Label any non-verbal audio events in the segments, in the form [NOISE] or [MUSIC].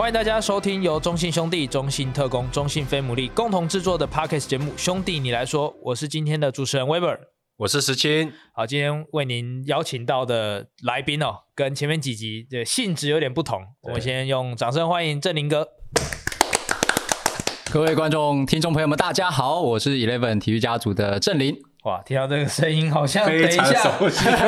欢迎大家收听由中信兄弟、中信特工、中信飞姆利共同制作的 parkas 节目《兄弟你来说》，我是今天的主持人 Weber，我是石青。好，今天为您邀请到的来宾哦，跟前面几集的性质有点不同。我们先用掌声欢迎振林哥。各位观众、听众朋友们，大家好，我是 Eleven 体育家族的振林。哇，听到这个声音，好像等一下，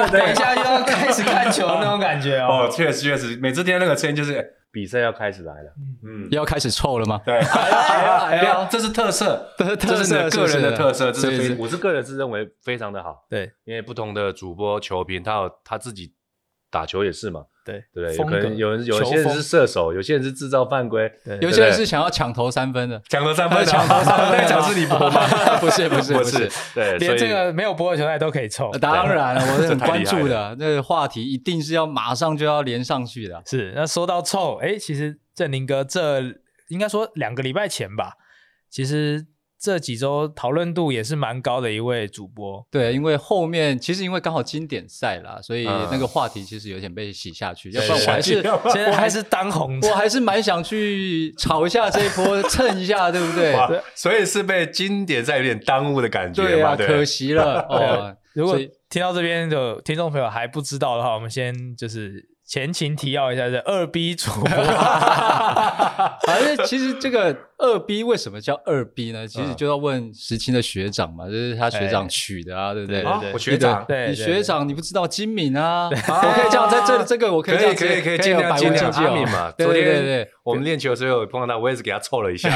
等一下又要开始看球那种感觉哦。[LAUGHS] 哦，确实确实，每次听到那个声音，就是比赛要开始来了。嗯，要开始臭了吗？对，哎呀哎呀，[LAUGHS] 这是特色，这是你个人的特色，这是，我是个人是认为非常的好。对，因为不同的主播、球评，他有他自己。打球也是嘛，对对，有可能有人有些人是射手，有些人是制造犯规，有些人是想要抢投三分的，抢投三分，抢投三分，那场是你播吗？[LAUGHS] 不是不是不是，对，连这个没有播的球赛都可以凑，当然我是很 [LAUGHS] 关注的，那个话题一定是要马上就要连上去的。是，那说到凑，哎，其实振林哥这应该说两个礼拜前吧，其实。这几周讨论度也是蛮高的一位主播，对，因为后面其实因为刚好经典赛啦，所以那个话题其实有点被洗下去。嗯、要不然我还是现在还是当红，我还是蛮想去炒一下这一波，[LAUGHS] 蹭一下，对不对？所以是被经典赛有点耽误的感觉，对啊，可惜了 [LAUGHS] 哦。如果听到这边的听众朋友还不知道的话，我们先就是。前情提要一下，是二 B 主播，反正其实这个二 B 为什么叫二 B 呢？其实就要问石青的学长嘛，就是他学长取的啊，对不对？我学长，对你学长，你不知道金敏啊？[LAUGHS] 我可以这样在这这个，我可以可以可以可以尽量尽量精敏嘛。对对对，我们练球的时候碰到他，我也是给他凑了一下，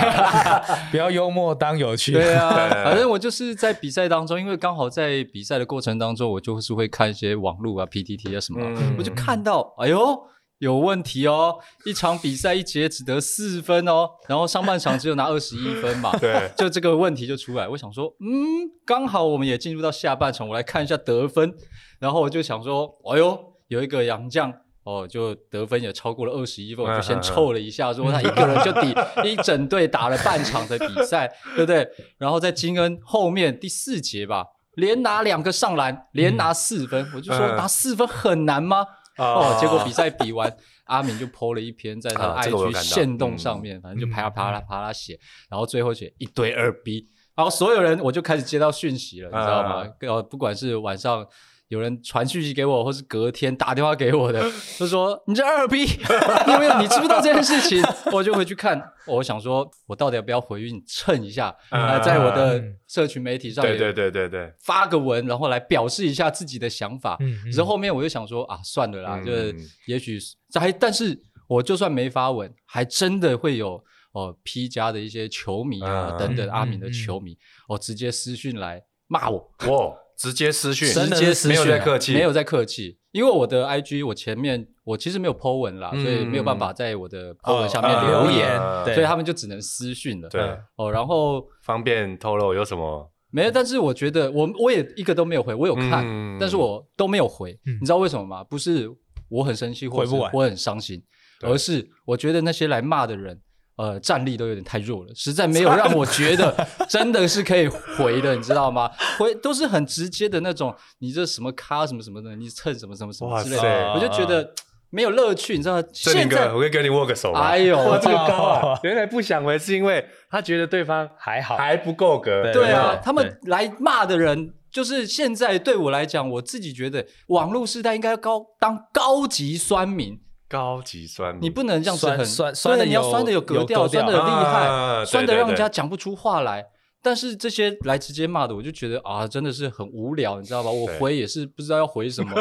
[LAUGHS] 不要幽默当有趣。对啊，[LAUGHS] 反正我就是在比赛当中，因为刚好在比赛的过程当中，我就是会看一些网络啊、PTT 啊什么，我就看到。哎呦，有问题哦！一场比赛一节只得四分哦，然后上半场只有拿二十一分嘛，[LAUGHS] 对，就这个问题就出来。我想说，嗯，刚好我们也进入到下半场，我来看一下得分。然后我就想说，哎呦，有一个洋将哦，就得分也超过了二十一分，我就先凑了一下，说他一个人就抵 [LAUGHS] 一整队打了半场的比赛，对不对？然后在金恩后面第四节吧，连拿两个上篮，连拿四分，我就说拿四分很难吗？哦，结果比赛比完，阿明就 po 了一篇在他 IG 线动上面，反正就啪啦啪啦啪啦写，然后最后写一堆二逼然后所有人我就开始接到讯息了，你知道吗？呃，不管是晚上。有人传讯息给我，或是隔天打电话给我的，就说你这二逼，有没有？你知不知道这件事情？[LAUGHS] 我就回去看，我想说，我到底要不要回去？你蹭一下，呃，在我的社群媒体上，对对对对对，发个文，然后来表示一下自己的想法。嗯，之后后面我就想说啊，算了啦，就是也许还，但是我就算没发文，还真的会有哦 P 加的一些球迷啊等等阿明的球迷，哦直接私讯来骂我，哇。直接私讯，直接私讯，没有在客气，没有在客气。因为我的 IG，我前面我其实没有 po 文啦，所以没有办法在我的 po 文下面留言，所以他们就只能私讯了。对，哦，然后方便透露有什么？没有，但是我觉得我我也一个都没有回，我有看，但是我都没有回。你知道为什么吗？不是我很生气，或者我很伤心，而是我觉得那些来骂的人。呃，战力都有点太弱了，实在没有让我觉得 [LAUGHS] 真的是可以回的，你知道吗？回都是很直接的那种，你这什么咖什么什么的，你蹭什么什么什么之类的，我就觉得没有乐趣，你知道吗？现在我可以跟你握个手吗？哎呦，哇，这个高啊！原来不想回是因为他觉得对方还好，还不够格。对啊，他们来骂的人，就是现在对我来讲，我自己觉得网络时代应该高当高级酸民。高级酸，你不能这样子很酸酸的，你要酸的有格调，酸的厉害，酸的让人家讲不出话来。但是这些来直接骂的，我就觉得啊，真的是很无聊，你知道吧？我回也是不知道要回什么，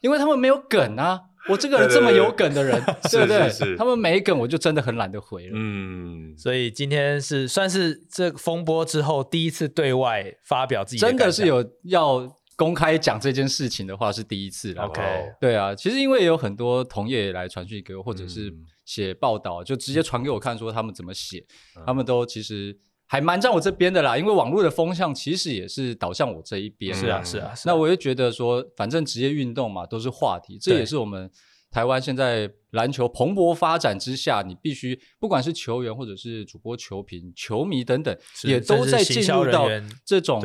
因为他们没有梗啊。我这个人这么有梗的人，[LAUGHS] 对不对？他们没梗，我就真的很懒得回了。嗯，所以今天是算是这风波之后第一次对外发表自己，真的是有要。公开讲这件事情的话是第一次了。OK，对啊，其实因为有很多同业来传讯给我，或者是写报道，就直接传给我看，说他们怎么写，他们都其实还蛮站我这边的啦。因为网络的风向其实也是导向我这一边。是啊，是啊。那我就觉得说，反正职业运动嘛，都是话题，这也是我们台湾现在篮球蓬勃发展之下，你必须不管是球员或者是主播、球评、球迷等等，也都在进入到这种。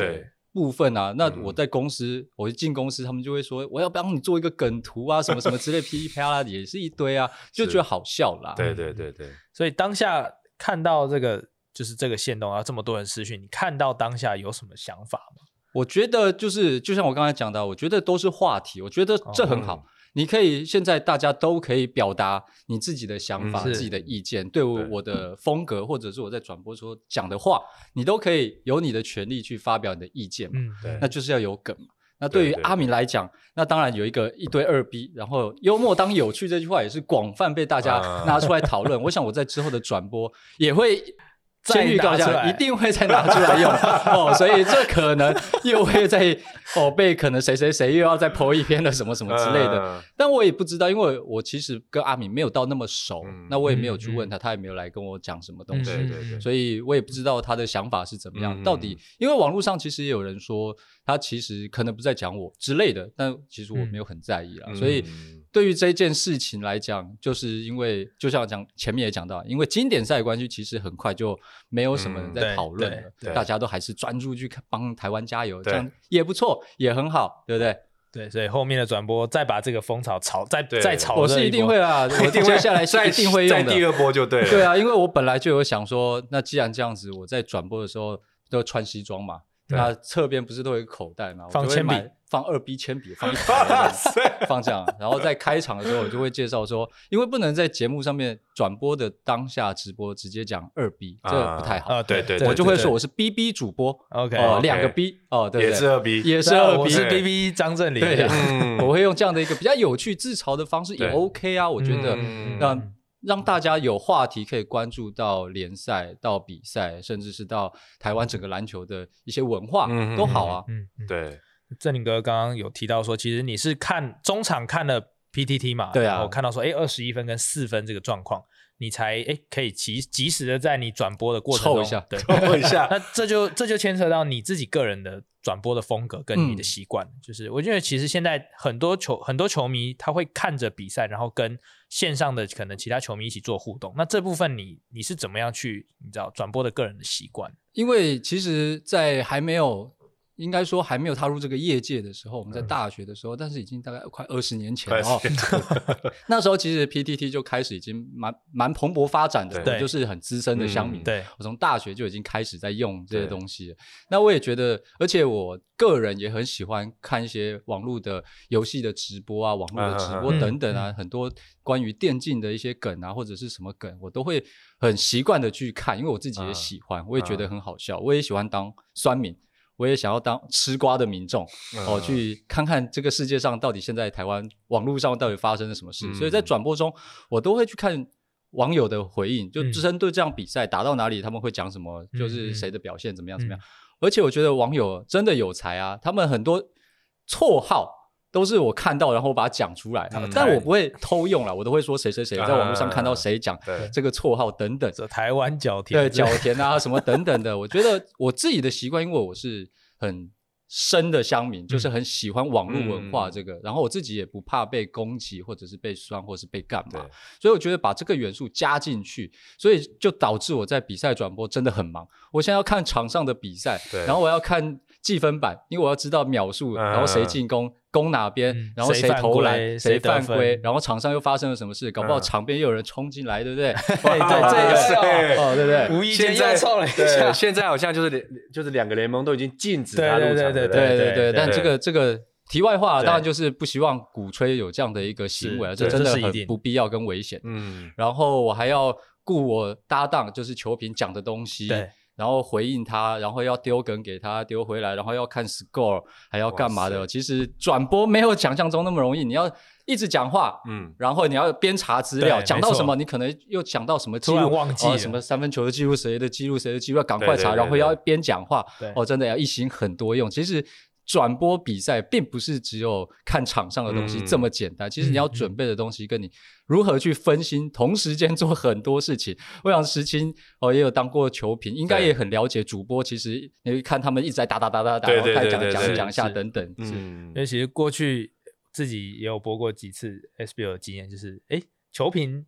部分啊，那我在公司，嗯、我一进公司，他们就会说我要帮你做一个梗图啊，什么什么之类，噼里啪啦也是一堆啊，就觉得好笑啦。对对对对，所以当下看到这个就是这个线动啊，这么多人私讯，你看到当下有什么想法吗？我觉得就是就像我刚才讲的，我觉得都是话题，我觉得这很好。哦嗯你可以现在大家都可以表达你自己的想法、嗯、自己的意见，对我我的风格或者是我在转播说讲的话，你都可以有你的权利去发表你的意见嘛。嗯，对，那就是要有梗嘛。那对于阿明来讲，那当然有一个一堆二逼，然后幽默当有趣这句话也是广泛被大家拿出来讨论。我想我在之后的转播也会。先预告一下，一定会再拿出来用。[LAUGHS] 哦，所以这可能又会在哦被可能谁谁谁又要再 po 一篇了什么什么之类的，嗯、但我也不知道，因为我其实跟阿敏没有到那么熟，嗯、那我也没有去问他，嗯、他也没有来跟我讲什么东西，所以我也不知道他的想法是怎么样，嗯、到底因为网络上其实也有人说他其实可能不在讲我之类的，但其实我没有很在意啦，嗯、所以。对于这件事情来讲，就是因为就像讲前面也讲到，因为经典赛的关系，其实很快就没有什么人在讨论了，大家都还是专注去帮台湾加油，这样也不错，也很好，对不对？对，所以后面的转播再把这个风潮炒，再再炒，我是一定会啊，[LAUGHS] 我接下来是一定会用的，第二波就对了。对啊，因为我本来就有想说，那既然这样子，我在转播的时候都穿西装嘛。那侧边不是都有一个口袋嘛？放铅笔，放二 B 铅笔，放一排，[LAUGHS] 放这样。然后在开场的时候，我就会介绍说，因为不能在节目上面转播的当下直播直接讲二 B，这不太好。啊，对对，我就会说我是 BB 主播，OK，哦，两个 B，哦，对，也是二 B，也是二 B，我是 BB 张振林，对，[LAUGHS] 我会用这样的一个比较有趣自嘲的方式也 OK 啊，我觉得，那。让大家有话题可以关注到联赛、到比赛，甚至是到台湾整个篮球的一些文化，嗯、都好啊。嗯，嗯对。正林哥刚刚有提到说，其实你是看中场看了 PTT 嘛？对啊。我看到说，哎，二十一分跟四分这个状况，你才哎可以及及时的在你转播的过程中，凑一下，对，凑一下。[LAUGHS] 那这就这就牵扯到你自己个人的转播的风格跟你的习惯，嗯、就是我觉得其实现在很多球很多球迷他会看着比赛，然后跟。线上的可能其他球迷一起做互动，那这部分你你是怎么样去你知道转播的个人的习惯？因为其实，在还没有。应该说还没有踏入这个业界的时候，我们在大学的时候，嗯、但是已经大概快二十年前了。[LAUGHS] 那时候其实 PTT 就开始已经蛮蛮蓬勃发展的，对就是很资深的乡民。对，我从大学就已经开始在用这些东西那我也觉得，而且我个人也很喜欢看一些网络的游戏的直播啊，网络的直播等等啊，嗯、很多关于电竞的一些梗啊，或者是什么梗，我都会很习惯的去看，因为我自己也喜欢，我也觉得很好笑，我也喜欢当酸民。我也想要当吃瓜的民众，哦，去看看这个世界上到底现在台湾网络上到底发生了什么事。嗯、所以在转播中，我都会去看网友的回应，就针对这场比赛打到哪里，他们会讲什么，嗯、就是谁的表现怎么样怎么样。嗯、而且我觉得网友真的有才啊，他们很多绰号。都是我看到，然后我把它讲出来，嗯、但我不会偷用了，我都会说谁谁谁在网络上看到谁讲这个绰号等等。这台湾角田，对角田啊什么等等的，我觉得我自己的习惯，因为我是很深的乡民，嗯、就是很喜欢网络文化这个，嗯、然后我自己也不怕被攻击或者是被酸或者是被干嘛，所以我觉得把这个元素加进去，所以就导致我在比赛转播真的很忙。我现在要看场上的比赛，然后我要看计分板，因为我要知道秒数，然后谁进攻。嗯攻哪边，然后谁投篮，谁犯规，然后场上又发生了什么事？搞不好场边又有人冲进来，对不对？[LAUGHS] 对对，这也是哦，对不对？无意间又凑了一下。对，现在好像就是两，就是两个联盟都已经禁止他入场。对对对对对对。但这个这个题外话，当然就是不希望鼓吹有这样的一个行为，这真的很不必要跟危险。嗯。然后我还要顾我搭档，就是球评讲的东西。对。然后回应他，然后要丢梗给他丢回来，然后要看 score，还要干嘛的？其实转播没有想象中那么容易，你要一直讲话，嗯，然后你要边查资料，讲到什么，你可能又讲到什么记录，忘记、哦、什么三分球的记录，谁的记录，谁的记录，要赶快查，然后要边讲话，对哦，真的要一心很多用。其实。转播比赛并不是只有看场上的东西这么简单，嗯、其实你要准备的东西跟你如何去分心，同时间做很多事情。我想石青哦也有当过球评，应该也很了解主播。其实你会看他们一直在打打打打打，然后开讲讲讲一下等等。嗯，因为其实过去自己也有播过几次 SBL 的经验，就是哎球评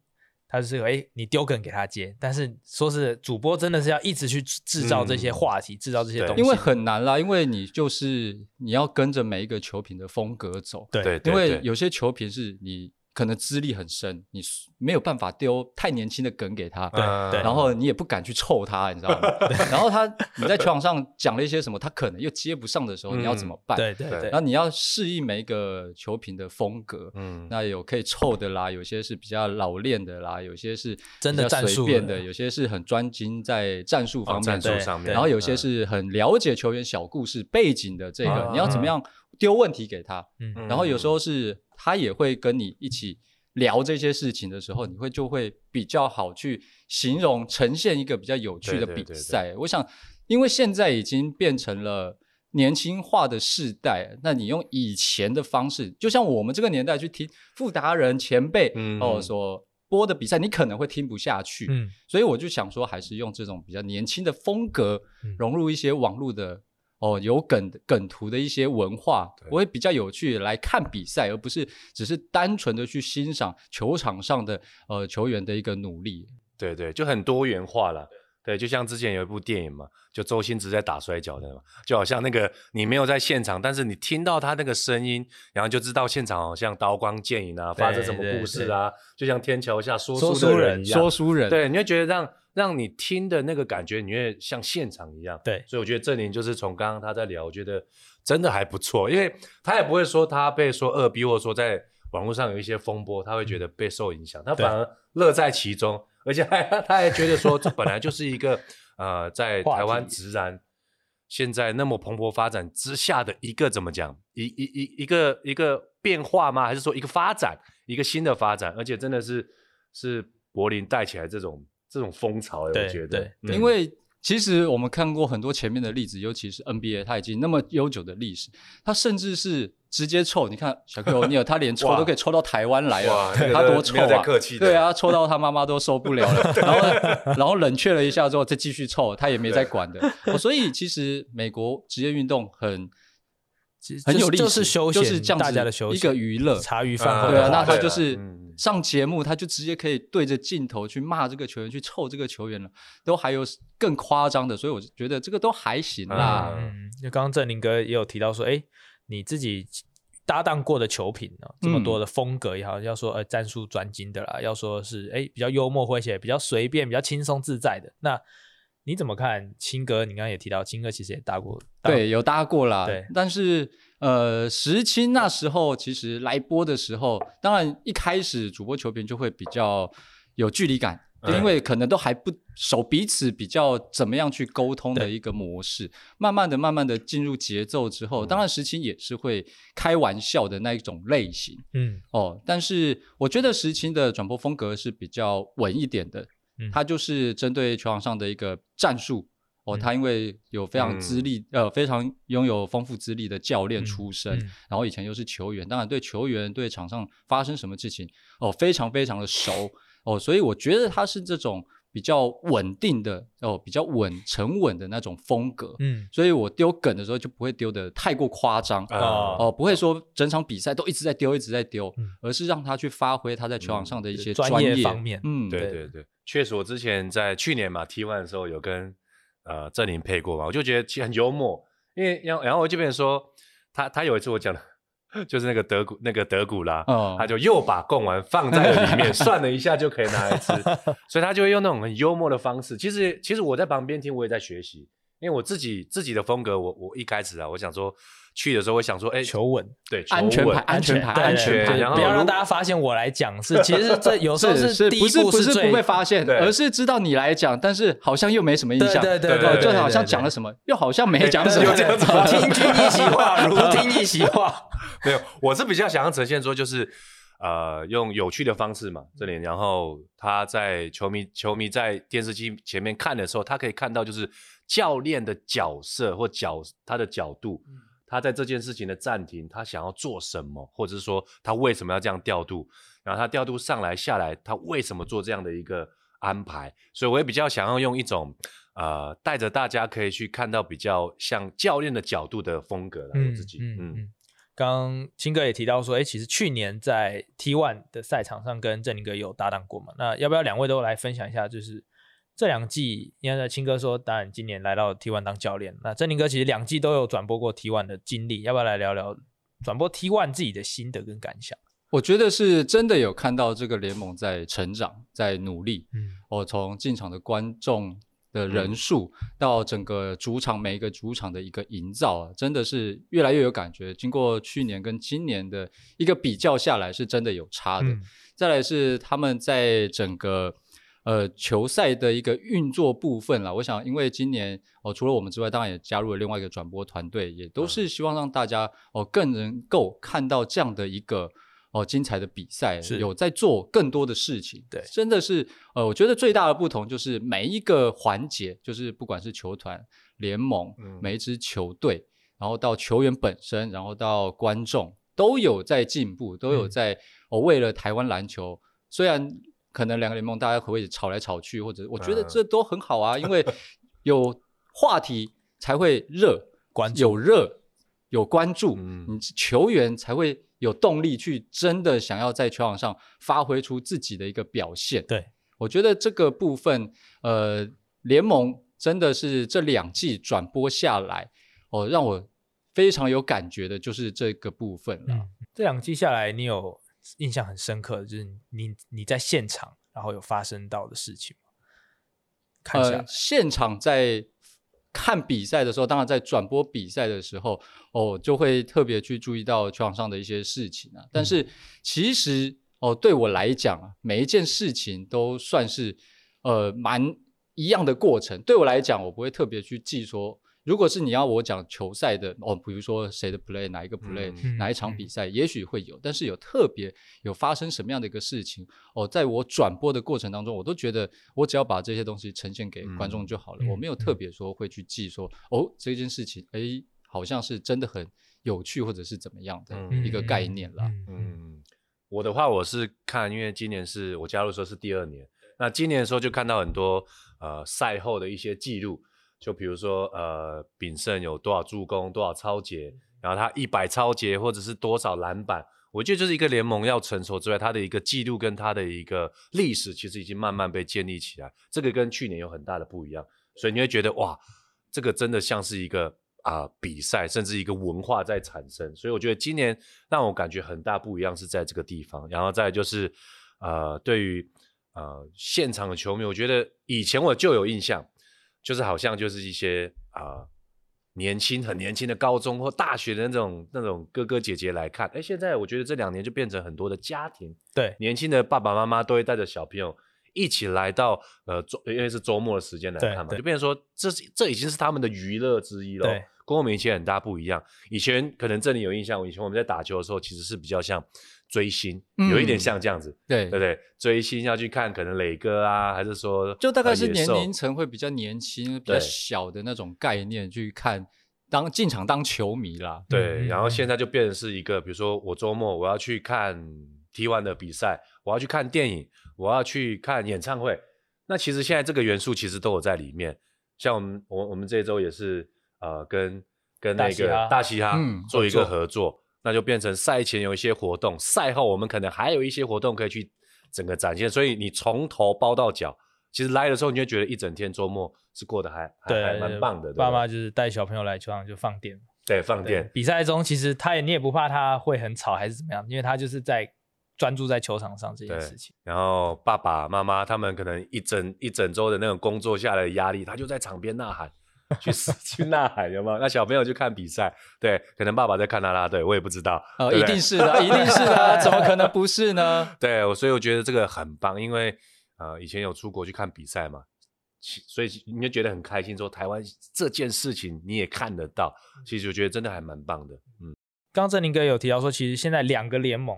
他是哎，你丢梗给他接，但是说是主播真的是要一直去制造这些话题，制造这些东西，因为很难啦，因为你就是你要跟着每一个球评的风格走，对，因为有些球评是你。可能资历很深，你没有办法丢太年轻的梗给他，对，然后你也不敢去臭他，你知道吗？[LAUGHS] 然后他你在球场上讲了一些什么，他可能又接不上的时候，你要怎么办？对对对。然后你要适应每一个球评的风格，嗯，那有可以臭的啦，有些是比较老练的啦，有些是真的随便的，有些是很专精在战术方面，战术上面，然后有些是很了解球员小故事背景的这个，你要怎么样丢问题给他？嗯，然后有时候是。他也会跟你一起聊这些事情的时候，你会就会比较好去形容呈现一个比较有趣的比赛。对对对对，我想，因为现在已经变成了年轻化的世代，那你用以前的方式，就像我们这个年代去听傅达人前辈、嗯、哦所播的比赛，你可能会听不下去。嗯，所以我就想说，还是用这种比较年轻的风格，融入一些网络的。哦，有梗梗图的一些文化，我会比较有趣来看比赛，而不是只是单纯的去欣赏球场上的呃球员的一个努力。对对，就很多元化了。对，就像之前有一部电影嘛，就周星驰在打摔跤的嘛，就好像那个你没有在现场，但是你听到他那个声音，然后就知道现场好像刀光剑影啊，发生什么故事啊，就像天桥下说书人一样，说书人，对，你会觉得让。让你听的那个感觉，你会像现场一样。对，所以我觉得郑林就是从刚刚他在聊，我觉得真的还不错，因为他也不会说他被说二逼，或者说在网络上有一些风波，他会觉得被受影响，他反而乐在其中，而且还他还觉得说这本来就是一个呃，在台湾直男现在那么蓬勃发展之下的一个怎么讲，一一一一个一个变化吗？还是说一个发展，一个新的发展？而且真的是是柏林带起来这种。这种风潮，我觉得，对，因为其实我们看过很多前面的例子，尤其是 NBA，它已经那么悠久的历史，它甚至是直接臭。你看小克欧尼尔，他连抽都可以抽到台湾来了，他多臭啊！对啊，臭到他妈妈都受不了了。[LAUGHS] 然后，然后冷却了一下之后，再继续臭，他也没在管的。[LAUGHS] 所以，其实美国职业运动很。很有历史，就是休闲，就是这样子大家的休闲，一个娱乐，茶余饭后。对啊，那他就是上节目，他就直接可以对着镜头去骂这个球员，去臭这个球员了，都还有更夸张的，所以我觉得这个都还行啦。嗯，就刚刚郑林哥也有提到说，哎，你自己搭档过的球评啊，这么多的风格也好，要说呃战术专精的啦，要说是哎比较幽默诙谐、比较随便、比较轻松自在的那。你怎么看青哥？你刚刚也提到，青哥其实也搭过，对，有搭过啦。对，但是呃，时青那时候其实来播的时候，当然一开始主播球评就会比较有距离感，嗯、因为可能都还不熟彼此，比较怎么样去沟通的一个模式。慢慢的、慢慢的进入节奏之后，当然时青也是会开玩笑的那一种类型。嗯，哦，但是我觉得时青的转播风格是比较稳一点的。他就是针对球场上的一个战术哦，他因为有非常资历、嗯、呃非常拥有丰富资历的教练出身，然后以前又是球员，当然对球员对场上发生什么事情哦非常非常的熟。哦，所以我觉得他是这种比较稳定的哦比较稳沉稳的那种风格，嗯，所以我丢梗的时候就不会丢的太过夸张哦，哦，不会说整场比赛都一直在丢一直在丢，嗯、而是让他去发挥他在球场上的一些专业方面，嗯，对。对对。确实，我之前在去年嘛 T One 的时候有跟呃郑林配过嘛，我就觉得其实很幽默，因为然后然后我这边说他他有一次我讲的，[LAUGHS] 就是那个德古那个德古拉，哦、他就又把贡丸放在了里面，算了一下就可以拿来吃，[LAUGHS] 所以他就会用那种很幽默的方式。其实其实我在旁边听，我也在学习，因为我自己自己的风格，我我一开始啊，我想说。去的时候会想说，哎，求稳，对，安全牌，安全牌，安全牌，然后不要让大家发现我来讲是，其实这有时候是第一步不是不被发现，而是知道你来讲，但是好像又没什么印象，对对对，就好像讲了什么，又好像没讲什么，听君一席话，如 [LAUGHS] 听一席话。[LAUGHS] 没有，我是比较想要呈现说，就是呃，用有趣的方式嘛，这里，然后他在球迷球迷在电视机前面看的时候，他可以看到就是教练的角色或角他的角度。他在这件事情的暂停，他想要做什么，或者是说他为什么要这样调度，然后他调度上来下来，他为什么做这样的一个安排？所以我也比较想要用一种呃带着大家可以去看到比较像教练的角度的风格来我自己，嗯。嗯嗯刚刚清哥也提到说，哎，其实去年在 T1 的赛场上跟振宁哥有搭档过嘛？那要不要两位都来分享一下？就是这两季，你看青哥说，当然今年来到 T1 当教练，那振宁哥其实两季都有转播过 T1 的经历，要不要来聊聊转播 T1 自己的心得跟感想？我觉得是真的有看到这个联盟在成长，在努力。嗯，我从进场的观众。的人数到整个主场每一个主场的一个营造啊，真的是越来越有感觉。经过去年跟今年的一个比较下来，是真的有差的。嗯、再来是他们在整个呃球赛的一个运作部分啦，我想因为今年哦，除了我们之外，当然也加入了另外一个转播团队，也都是希望让大家哦更能够看到这样的一个。哦，精彩的比赛有在做更多的事情，对，真的是，呃，我觉得最大的不同就是每一个环节，就是不管是球团、联盟，嗯、每一支球队，然后到球员本身，然后到观众，都有在进步，都有在、嗯、哦，为了台湾篮球，虽然可能两个联盟大家会吵来吵去，或者我觉得这都很好啊，嗯、因为 [LAUGHS] 有话题才会热，关有热有关注，嗯、你球员才会。有动力去真的想要在球场上发挥出自己的一个表现。对，我觉得这个部分，呃，联盟真的是这两季转播下来，哦，让我非常有感觉的就是这个部分了。嗯，这两季下来，你有印象很深刻的，就是你你在现场然后有发生到的事情吗？看一下，呃，现场在。看比赛的时候，当然在转播比赛的时候，哦，就会特别去注意到球场上的一些事情啊。但是其实哦，对我来讲啊，每一件事情都算是呃蛮一样的过程。对我来讲，我不会特别去记说。如果是你要我讲球赛的哦，比如说谁的 play，哪一个 play，、嗯、哪一场比赛，嗯、也许会有，但是有特别有发生什么样的一个事情哦，在我转播的过程当中，我都觉得我只要把这些东西呈现给观众就好了，嗯、我没有特别说会去记说、嗯、哦这件事情，哎，好像是真的很有趣或者是怎么样的一个概念了。嗯，嗯，我的话我是看，因为今年是我加入的时候是第二年，那今年的时候就看到很多呃赛后的一些记录。就比如说，呃，炳胜有多少助攻，多少超节，然后他一百超节或者是多少篮板，我觉得就是一个联盟要成熟之外，他的一个记录跟他的一个历史，其实已经慢慢被建立起来。这个跟去年有很大的不一样，所以你会觉得哇，这个真的像是一个啊、呃、比赛，甚至一个文化在产生。所以我觉得今年让我感觉很大不一样是在这个地方。然后再就是，呃，对于呃现场的球迷，我觉得以前我就有印象。就是好像就是一些啊、呃、年轻很年轻的高中或大学的那种那种哥哥姐姐来看，哎，现在我觉得这两年就变成很多的家庭，对，年轻的爸爸妈妈都会带着小朋友一起来到呃周，因为是周末的时间来看嘛，就变成说这是这已经是他们的娱乐之一了。对，跟我们以前很大不一样。以前可能这里有印象，以前我们在打球的时候其实是比较像。追星有一点像这样子，嗯、对对对，追星要去看可能磊哥啊，还是说就大概是年龄层会比较年轻、比较小的那种概念去看当进场当球迷啦。对，然后现在就变成是一个，比如说我周末我要去看 T1 的比赛，我要去看电影，我要去看演唱会。那其实现在这个元素其实都有在里面。像我们我我们这一周也是呃跟跟那个大嘻哈做一个合作。那就变成赛前有一些活动，赛后我们可能还有一些活动可以去整个展现，所以你从头包到脚，其实来的时候你就觉得一整天周末是过得还对还蛮棒的。爸妈就是带小朋友来球场就放电，对，放电。比赛中其实他也你也不怕他会很吵还是怎么样，因为他就是在专注在球场上这件事情。然后爸爸妈妈他们可能一整一整周的那种工作下来的压力，他就在场边呐喊。[LAUGHS] 去去呐喊有没有？那小朋友去看比赛，对，可能爸爸在看啦啦队，我也不知道。哦，一定是的，一定是的，怎么可能不是呢？[LAUGHS] 对，所以我觉得这个很棒，因为呃，以前有出国去看比赛嘛，所以你就觉得很开心。说台湾这件事情你也看得到，其实我觉得真的还蛮棒的。嗯，刚正宁哥有提到说，其实现在两个联盟，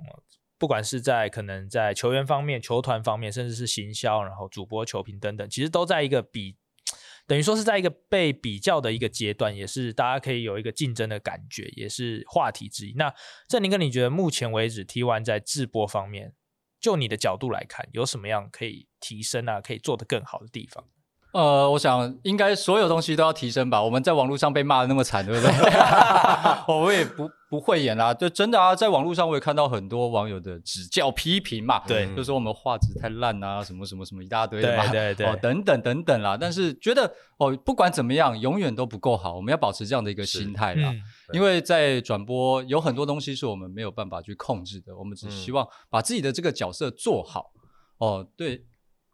不管是在可能在球员方面、球团方面，甚至是行销，然后主播、球评等等，其实都在一个比。等于说是在一个被比较的一个阶段，也是大家可以有一个竞争的感觉，也是话题之一。那振宁哥，你觉得目前为止 T1 在制播方面，就你的角度来看，有什么样可以提升啊，可以做得更好的地方？呃，我想应该所有东西都要提升吧。我们在网络上被骂的那么惨，对不对？[LAUGHS] [LAUGHS] 我们也不不会演啦，就真的啊，在网络上我也看到很多网友的指教批评嘛，对，就说我们画质太烂啊，什么什么什么一大堆的嘛，对对对，哦，等等等等啦。但是觉得哦，不管怎么样，永远都不够好，我们要保持这样的一个心态啦。嗯、因为在转播有很多东西是我们没有办法去控制的，我们只希望把自己的这个角色做好。嗯、哦，对。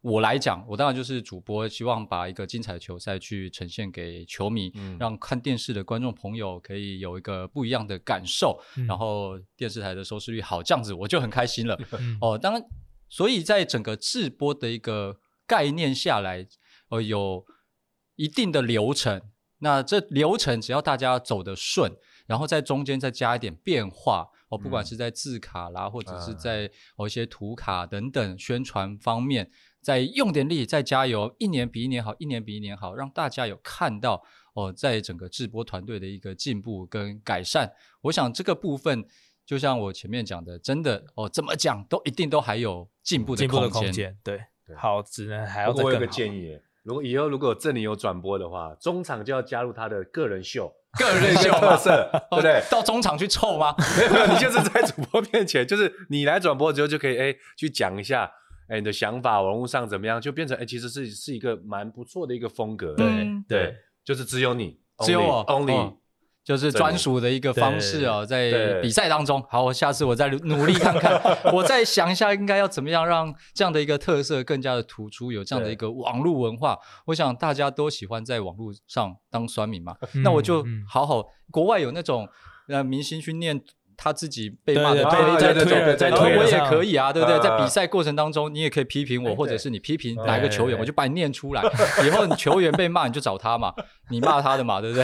我来讲，我当然就是主播，希望把一个精彩的球赛去呈现给球迷，嗯、让看电视的观众朋友可以有一个不一样的感受，嗯、然后电视台的收视率好，这样子我就很开心了。嗯、[LAUGHS] 哦，当然，所以在整个直播的一个概念下来，呃，有一定的流程。那这流程只要大家走得顺，然后在中间再加一点变化，哦，不管是在字卡啦，嗯、或者是在某一些图卡等等宣传方面。再用点力，再加油，一年比一年好，一年比一年好，让大家有看到哦，在整个直播团队的一个进步跟改善。我想这个部分，就像我前面讲的，真的哦，怎么讲都一定都还有进步的空间。进步的空间，对，对好，只能还要再更好。我有个建议，如果以后如果这里有转播的话，中场就要加入他的个人秀，[LAUGHS] 个人秀特色，对不对？到中场去凑吗？[LAUGHS] 没有没有，你就是在主播面前，就是你来转播之后就可以哎去讲一下。哎，你的想法，网络上怎么样？就变成哎，其实是是一个蛮不错的一个风格。对对，就是只有你，只有我，only，就是专属的一个方式哦，在比赛当中。好，我下次我再努力看看，[LAUGHS] 我再想一下应该要怎么样让这样的一个特色更加的突出，有这样的一个网络文化。我想大家都喜欢在网络上当酸民嘛，那我就好好，国外有那种让明星去念。他自己被骂的推在推在推，我也可以啊，对不对？在比赛过程当中，你也可以批评我，或者是你批评哪一个球员，我就把你念出来。以后你球员被骂，你就找他嘛，你骂他的嘛，对不对？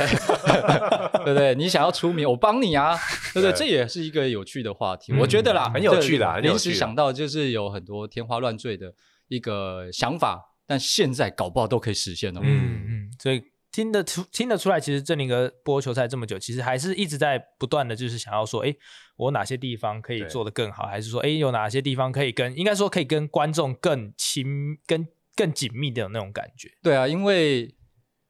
[LAUGHS] 对不对？你想要出名，我帮你啊，对不对？这也是一个有趣的话题，我觉得啦，很有趣的。临时想到就是有很多天花乱坠的一个想法，但现在搞不好都可以实现了。嗯嗯，所以。听得出，听得出来，其实正霖哥播球赛这么久，其实还是一直在不断的就是想要说，哎，我哪些地方可以做得更好，对还是说，哎，有哪些地方可以跟，应该说可以跟观众更亲、更更紧密的那种感觉。对啊，因为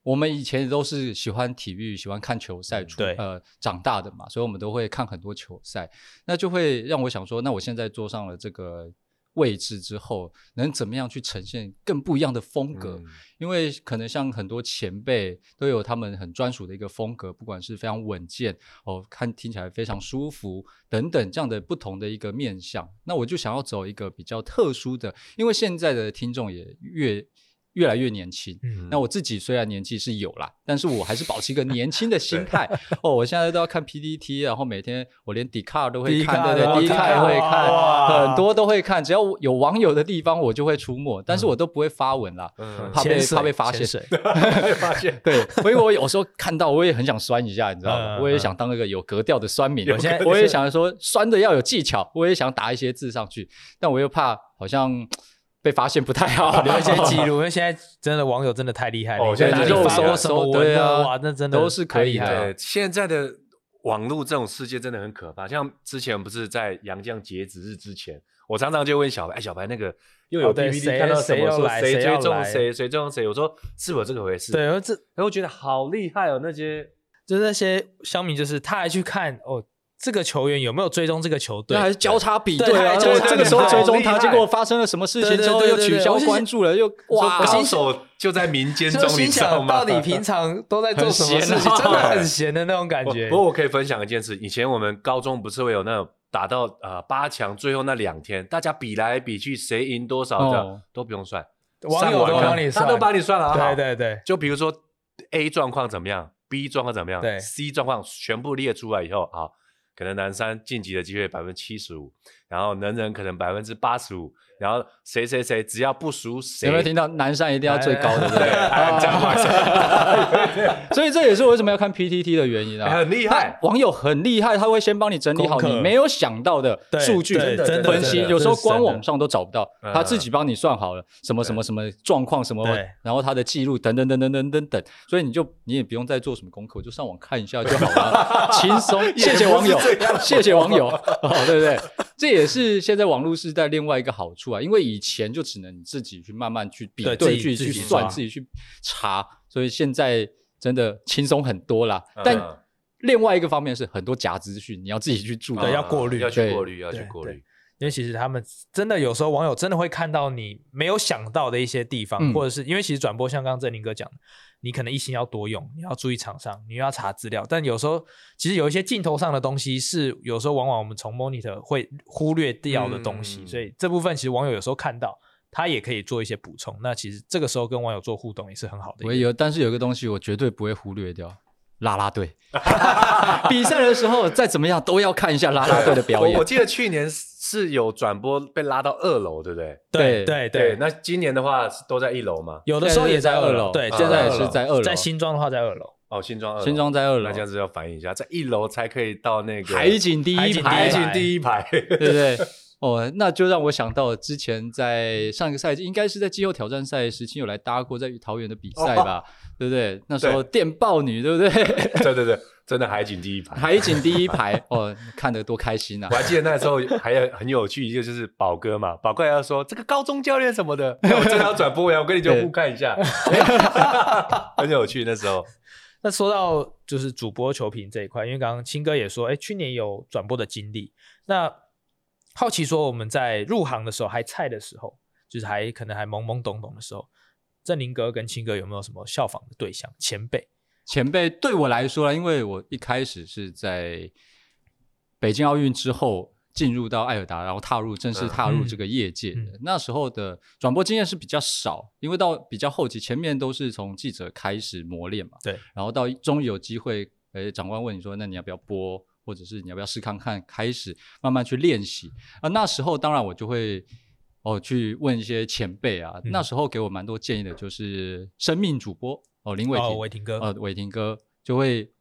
我们以前都是喜欢体育、喜欢看球赛出，对呃长大的嘛，所以我们都会看很多球赛，那就会让我想说，那我现在坐上了这个。位置之后能怎么样去呈现更不一样的风格？嗯、因为可能像很多前辈都有他们很专属的一个风格，不管是非常稳健哦，看听起来非常舒服等等这样的不同的一个面向。那我就想要走一个比较特殊的，因为现在的听众也越。越来越年轻，嗯、那我自己虽然年纪是有啦，但是我还是保持一个年轻的心态。[LAUGHS] 哦，我现在都要看 PPT，然后每天我连 Dcard 都会看，对对，Dcard 会看，很多都会看。只要有网友的地方，我就会出没，但是我都不会发文啦，嗯、怕被水怕被发现。[LAUGHS] 被发现，对，所以我有时候看到，我也很想酸一下，你知道吗？嗯、我也想当那个有格调的酸民。我现在我也想说，酸的要有技巧，我也想打一些字上去，但我又怕好像。被发现不太好，[LAUGHS] 留一些记录，因为现在真的网友真的太厉害了。哦，现在肉搜什么文啊，哇，那真的都是可以的。现在的网络这种世界真的很可怕。像之前不是在杨绛截止日之前，我常常就问小白，哎，小白那个又有 PPT 看到什么说谁追踪谁，谁追踪谁，我说是否这个回事？对，然后这然后觉得好厉害哦，那些就是那些乡民，就是他还去看哦。这个球员有没有追踪这个球队？还是交叉比对啊？就这个时候追踪他，结果发生了什么事情之后又取消关注了，又哇！高手就在民间中，你知道吗？到底平常都在做什么事情？[LAUGHS] [LAUGHS] 真的很闲的那种感觉。不过我可以分享一件事：以前我们高中不是会有那种打到呃八强最后那两天，大家比来比去，谁赢多少的都不用算，网友都帮你算，他都帮你算了。对对对，就比如说 A 状况怎么样，B 状况怎么样，对，C 状况全部列出来以后，好。可能南山晋级的机会百分之七十五，然后能人可能百分之八十五，然后谁谁谁只要不输谁，有没有听到南山一定要最高的？[LAUGHS] 对，[LAUGHS] 所以这也是我为什么要看 PTT 的原因啊，很厉害，网友很厉害，他会先帮你整理好你没有想到的数据分析，有时候官网上都找不到，他自己帮你算好了什么什么什么状况什么，然后他的记录等等等等等等等，所以你就你也不用再做什么功课，就上网看一下就好了，[LAUGHS] 轻松。谢谢网友。谢谢网友，哦，对不对？这也也是现在网络时代另外一个好处啊，因为以前就只能你自己去慢慢去比对，对去去算，自己去查，所以现在真的轻松很多啦。嗯、但另外一个方面是很多假资讯，你要自己去注意，对，要过滤，要去过滤，要去过滤。因为其实他们真的有时候网友真的会看到你没有想到的一些地方，嗯、或者是因为其实转播像刚刚振宁哥讲的，你可能一心要多用，你要注意场上，你又要查资料，但有时候其实有一些镜头上的东西是有时候往往我们从 monitor 会忽略掉的东西，嗯、所以这部分其实网友有时候看到，他也可以做一些补充。那其实这个时候跟网友做互动也是很好的。我有，但是有一个东西我绝对不会忽略掉。啦啦队，[LAUGHS] 比赛的时候再怎么样都要看一下啦啦队的表演。我，我记得去年是有转播被拉到二楼，对不对？对对对。那今年的话都在一楼吗？有的时候也在二楼。对，现在也是在二楼。在新庄的话在二楼。哦，新庄二楼。新庄在二楼。那这样子要反映一下，在一楼才可以到那个海景第一排，海景第一排，对不对？哦，那就让我想到之前在上一个赛季，应该是在季后挑战赛时期有来搭过在桃园的比赛吧，对不对？那时候电报女，对不对？[LAUGHS] 对对对，真的海景第一排，海景第一排，哦，看得多开心啊！我还记得那时候还有很有趣一个，就是宝哥嘛，宝哥要说这个高中教练什么的，我正要转播呀，我跟你就互看一下，[LAUGHS] 很有趣那时候。那说到就是主播球评这一块，因为刚刚青哥也说，哎，去年有转播的经历，那。好奇说，我们在入行的时候还菜的时候，就是还可能还懵懵懂懂的时候，振林哥跟清哥有没有什么效仿的对象前辈？前辈对我来说，因为我一开始是在北京奥运之后进入到艾尔达，然后踏入正式踏入这个业界的。嗯嗯、那时候的转播经验是比较少，因为到比较后期，前面都是从记者开始磨练嘛。对，然后到终于有机会，诶，长官问你说，那你要不要播？或者是你要不要试看看？开始慢慢去练习啊。那时候当然我就会哦去问一些前辈啊。嗯、那时候给我蛮多建议的，就是生命主播哦林伟霆，伟霆哥，呃伟霆哥就会。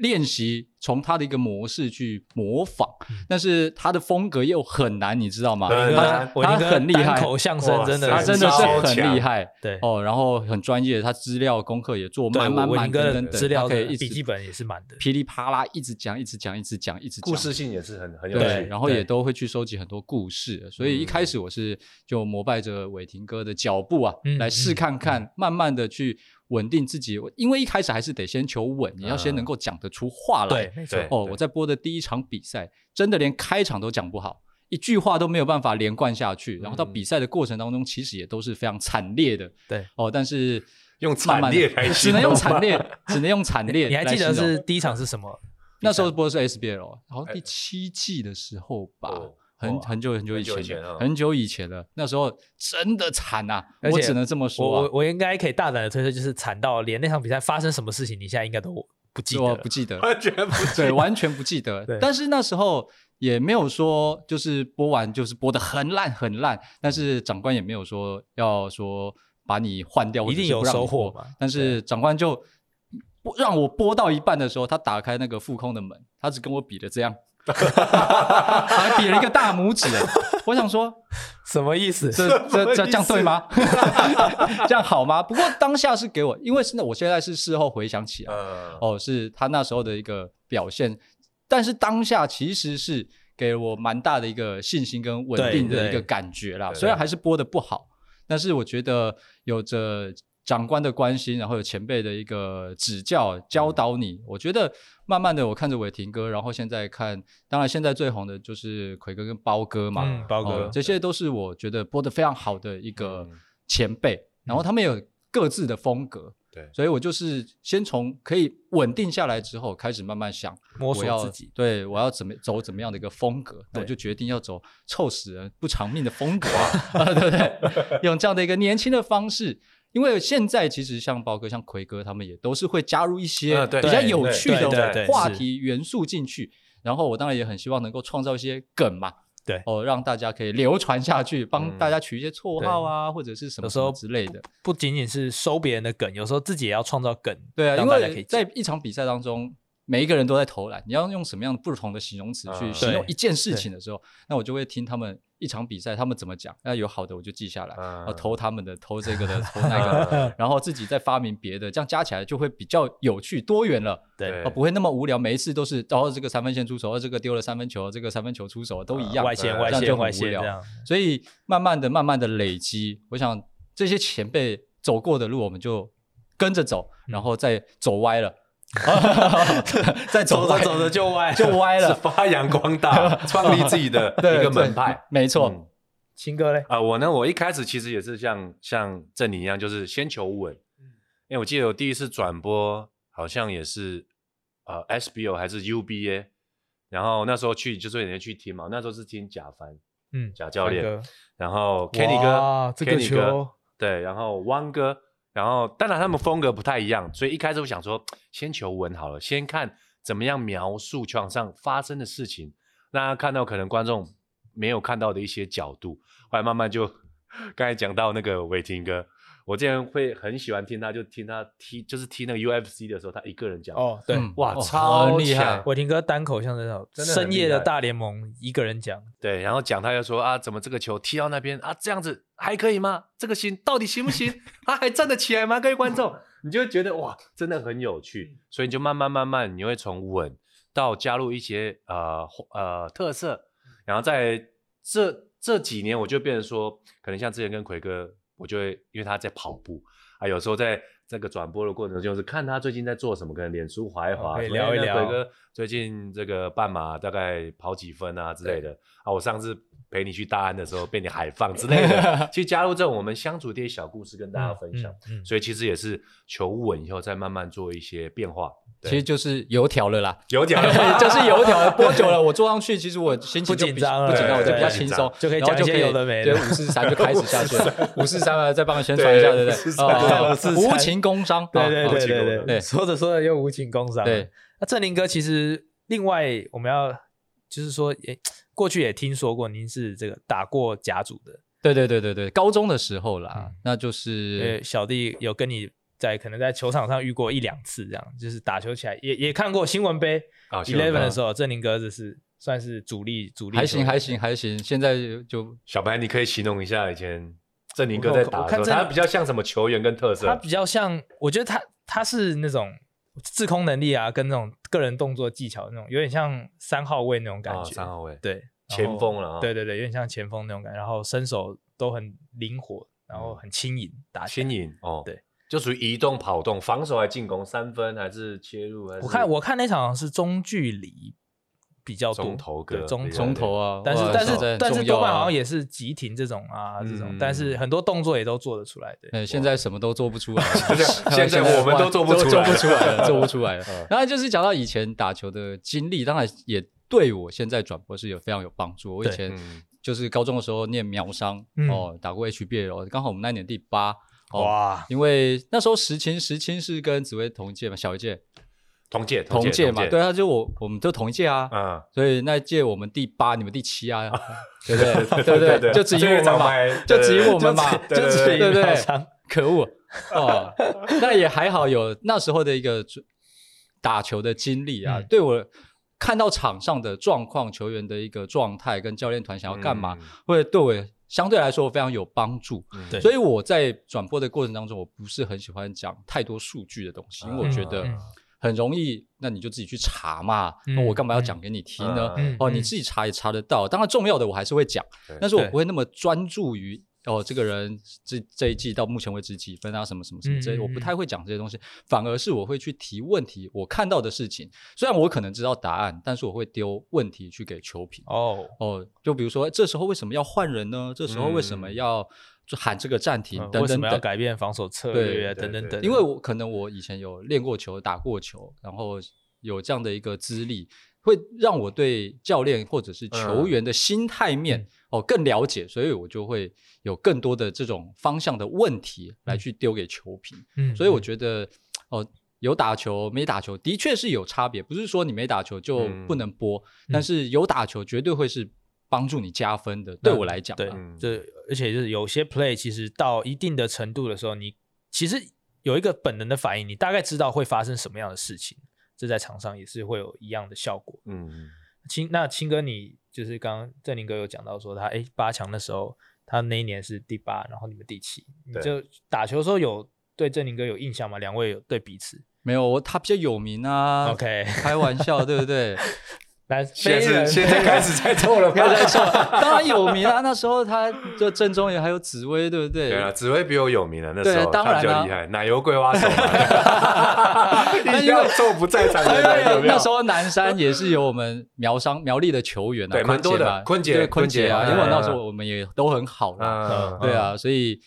练习从他的一个模式去模仿，但是他的风格又很难，你知道吗？他他很厉害，口相声真的，他真的是很厉害。对。哦，然后很专业，他资料功课也做满满满的，资料可以笔记本也是满的，噼里啪啦一直讲，一直讲，一直讲，一直讲，故事性也是很很有趣。然后也都会去收集很多故事，所以一开始我是就膜拜着伟霆哥的脚步啊，来试看看，慢慢的去。稳定自己，因为一开始还是得先求稳，你要先能够讲得出话来。对，没错。哦，我在播的第一场比赛，真的连开场都讲不好，一句话都没有办法连贯下去。然后到比赛的过程当中，其实也都是非常惨烈的。对，哦，但是用惨烈来只能用惨烈，只能用惨烈。[LAUGHS] 你还记得是第一场是什么？那时候播的是 SBL，然后第七季的时候吧。很很久很久以前，很久以前了。那时候真的惨呐，我只能这么说。我我应该可以大胆的推测，就是惨到连那场比赛发生什么事情，你现在应该都不记得，不记得，完全不对，完全不记得。[LAUGHS] 但是那时候也没有说，就是播完就是播的很烂很烂。但是长官也没有说要说把你换掉，一定有收获嘛。但是长官就让我播到一半的时候，他打开那个副控的门，他只跟我比了这样。还比了一个大拇指，[LAUGHS] 我想说什么意思？这这这这样对吗？[LAUGHS] 这样好吗？不过当下是给我，因为现在我现在是事后回想起来，哦，是他那时候的一个表现，但是当下其实是给我蛮大的一个信心跟稳定的一个感觉啦。虽然还是播的不好，但是我觉得有着。长官的关心，然后有前辈的一个指教教导你，我觉得慢慢的我看着伟霆哥，然后现在看，当然现在最红的就是奎哥跟包哥嘛，嗯，包哥，这些都是我觉得播的非常好的一个前辈，然后他们有各自的风格，对，所以我就是先从可以稳定下来之后，开始慢慢想摸索自己，对，我要怎么走怎么样的一个风格，那我就决定要走臭死人不偿命的风格啊，[LAUGHS] 对不对？用这样的一个年轻的方式。因为现在其实像包哥、像奎哥，他们也都是会加入一些比较有趣的话题元素进去。然后我当然也很希望能够创造一些梗嘛，对哦，让大家可以流传下去，帮大家取一些绰号啊，或者是什么什么之类的。不仅仅是收别人的梗，有时候自己也要创造梗。对啊，因为在一场比赛当中，每一个人都在投篮，你要用什么样的不同的形容词去形容一件事情的时候，那我就会听他们。一场比赛他们怎么讲，那有好的我就记下来，嗯。然后偷他们的，偷这个的，偷那个的，然后自己再发明别的，这样加起来就会比较有趣多元了，对啊，不会那么无聊，每一次都是然后这个三分线出手，这个丢了三分球，这个三分球出手都一样，外线对这样就外线外很无聊线这样，所以慢慢的、慢慢的累积，我想这些前辈走过的路，我们就跟着走，然后再走歪了，[LAUGHS] 再走着走着就歪，就歪了。[LAUGHS] 发扬光大，[LAUGHS] 创立自己的一个门派。没错，嗯青哥嘞，啊、我呢，我一开始其实也是像像郑宁一样，就是先求稳。因为我记得我第一次转播好像也是呃 SBO 还是 UBA，然后那时候去就是有人去听嘛，那时候是听贾凡嗯，贾教练然后 Kenny 哥这个，Kenny 哥球，对，然后汪哥，然后当然他们风格不太一样，所以一开始我想说先求稳好了，先看怎么样描述球场上发生的事情，让他看到可能观众没有看到的一些角度，后来慢慢就 [LAUGHS] 刚才讲到那个伟霆哥。我之前会很喜欢听他，就听他踢，就是踢那个 UFC 的时候，他一个人讲，哦，对，嗯哇，哦超厉害强伟霆哥单口相声那种真的深夜的大联盟一个人讲，对，然后讲他又说啊，怎么这个球踢到那边啊，这样子还可以吗？这个行到底行不行？他还站得起来吗？各位观众，你就会觉得哇，真的很有趣，所以你就慢慢慢慢，你会从稳到加入一些呃呃特色，然后在这这几年，我就变成说，可能像之前跟奎哥，我就会因为他在跑步啊，有时候在这个转播的过程中，就是看他最近在做什么，可能脸书滑一滑，哦可以聊一聊奎哥最近这个半马大概跑几分啊之类的啊，我上次陪你去大安的时候被你海放之类的，[LAUGHS] 去加入这种我们相处的一些小故事跟大家分享。嗯，嗯所以其实也是求稳以后再慢慢做一些变化。其实就是油条了啦。油条 [LAUGHS] 就是油条 [LAUGHS] 播久了，我坐上去，其实我心情不紧张了不紧张，我就比较轻松，就可以讲一些有的没的对，五四三就开始下去了，五四三啊，再帮我宣传一下，对不对？对哦543无情工伤，对对哦对对对对说着说着又无情工伤。对，那郑林哥其实另外我们要就是说，诶，过去也听说过您是这个打过甲组的，对对对对对，高中的时候啦嗯，那就是小弟有跟你在可能在球场上遇过一两次，这样就是打球起来也也看过新闻杯啊 Eleven 的时候，郑林哥这是算是主力主力还行还行还行，现在就小白，你可以形容一下以前郑林哥在打他比较像什么球员跟特色？他比较像，我觉得他他是那种自控能力啊，跟那种个人动作技巧那种，有点像三号位那种感啊觉。三号位，对，前锋了啊对对对，有点像前锋那种感觉，然后身手都很灵活，然后很轻盈，打轻盈哦，对，就属于移动跑动，防守还进攻，三分还是切入？还是我看我看那场是中距离比较多，中投哥对中中投啊，但是但是但是多半好像也是急停这种啊，这种嗯，但是很多动作也都做得出来的。嗯，现在什么都做不出来 [LAUGHS] [LAUGHS] 现在我们都做不出来做不出来了，做不出来了嗯。然后就是讲到以前打球的经历，当然也对我现在转播是有非常有帮助。我以前嗯。就是高中的时候念苗商嗯。哦，打过 HBL，刚好我们那年第八哦，哇，因为那时候石青石青是跟紫薇同一届嘛，小一届同届同届嘛，对，啊，就我我们就同一届啊，嗯，所以那一届我们第八，你们第七啊，[LAUGHS] 对不对？对对不对？就只赢最我们嘛就只赢我们嘛，对对对。就只对对？可恶。哦，那也还好有那时候的一个打球的经历啊，嗯。对我看到场上的状况、球员的一个状态跟教练团想要干嘛，嗯。会对我相对来说非常有帮助。嗯。所以我在转播的过程当中，我不是很喜欢讲太多数据的东西，因为我觉得嗯很容易，那你就自己去查嘛，嗯那我干嘛要讲给你听呢？嗯哦，你自己查也查得到。当然重要的我还是会讲，但是我不会那么专注于哦，这个人这这一季到目前为止几分啊，什么什么什么这些，我不太会讲这些东西。反而是我会去提问题，我看到的事情，虽然我可能知道答案，但是我会丢问题去给球评。哦，哦，就比如说这时候为什么要换人呢？这时候为什么要就喊这个暂停嗯为什么要等等等。改变防守策略啊对对等等等？因为我可能我以前有练过球、打过球，然后有这样的一个资历，会让我对教练或者是球员的心态面、嗯哦更了解，所以我就会有更多的这种方向的问题来去丢给球评。嗯所以我觉得哦，有打球没打球的确是有差别，不是说你没打球就不能播，嗯但是有打球绝对会是帮助你加分的。对我来讲对，这而且就是有些 play 其实到一定的程度的时候，你其实有一个本能的反应，你大概知道会发生什么样的事情，这在场上也是会有一样的效果。嗯，青那青哥，你就是刚刚郑宁哥有讲到说他哎八强的时候，他那一年是第八，然后你们第七，你就打球的时候有对郑宁哥有印象吗？两位有对彼此？没有，我他比较有名啊。OK，开玩笑，对不对？[LAUGHS] 现在现在开始在 [LAUGHS] 做了，开始在凑，[LAUGHS] 当然有名啊。那时候他就正中也还有紫薇，对不对？对啊，紫薇比我有名了。那时候当然厉害，奶油桂花手嘛。那因为凑不在场，那时候南山也是有我们苗商苗栗的球员啊，对，蛮多的。坤杰，坤杰啊，因为那时候我们也都很好嘛，对啊，所以。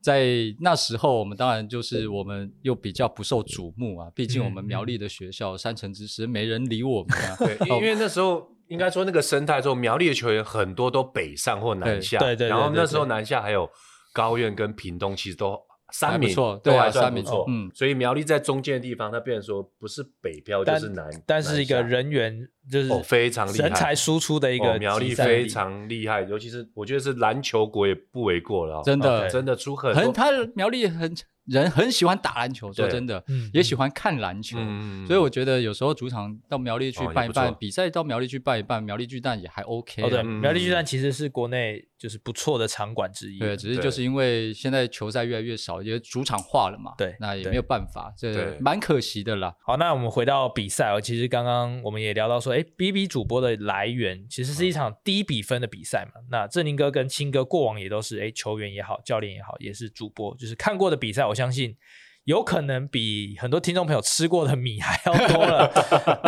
在那时候，我们当然就是我们又比较不受瞩目啊，毕竟我们苗栗的学校山城之师没人理我们啊。对，因 [LAUGHS] 为那时候应该说那个生态之后，苗栗的球员很多都北上或南下，对对。然后那时候南下还有高院跟屏东，其实都。三名错，对啊，三名错，嗯，所以苗栗在中间的地方，它变成说不是北漂就是南，但是一个人员就是非常厉害，人才输出的一个苗栗非常厉害，尤其是我觉得是篮球国也不为过了，真的真的出很多，他苗栗很。人很喜欢打篮球，说真的，也喜欢看篮球，所以我觉得有时候主场到苗栗去办一办比赛，到苗栗去办一办，苗栗巨蛋也还 OK。哦，对，苗栗巨蛋其实是国内就是不错的场馆之一。对，只是就是因为现在球赛越来越少，因为主场化了嘛。对，那也没有办法，这蛮可惜的啦。好，那我们回到比赛哦，其实刚刚我们也聊到说，哎，B B 主播的来源其实是一场低比分的比赛嘛。那振宁哥跟青哥过往也都是，哎，球员也好，教练也好，也是主播，就是看过的比赛，我相信有可能比很多听众朋友吃过的米还要多了。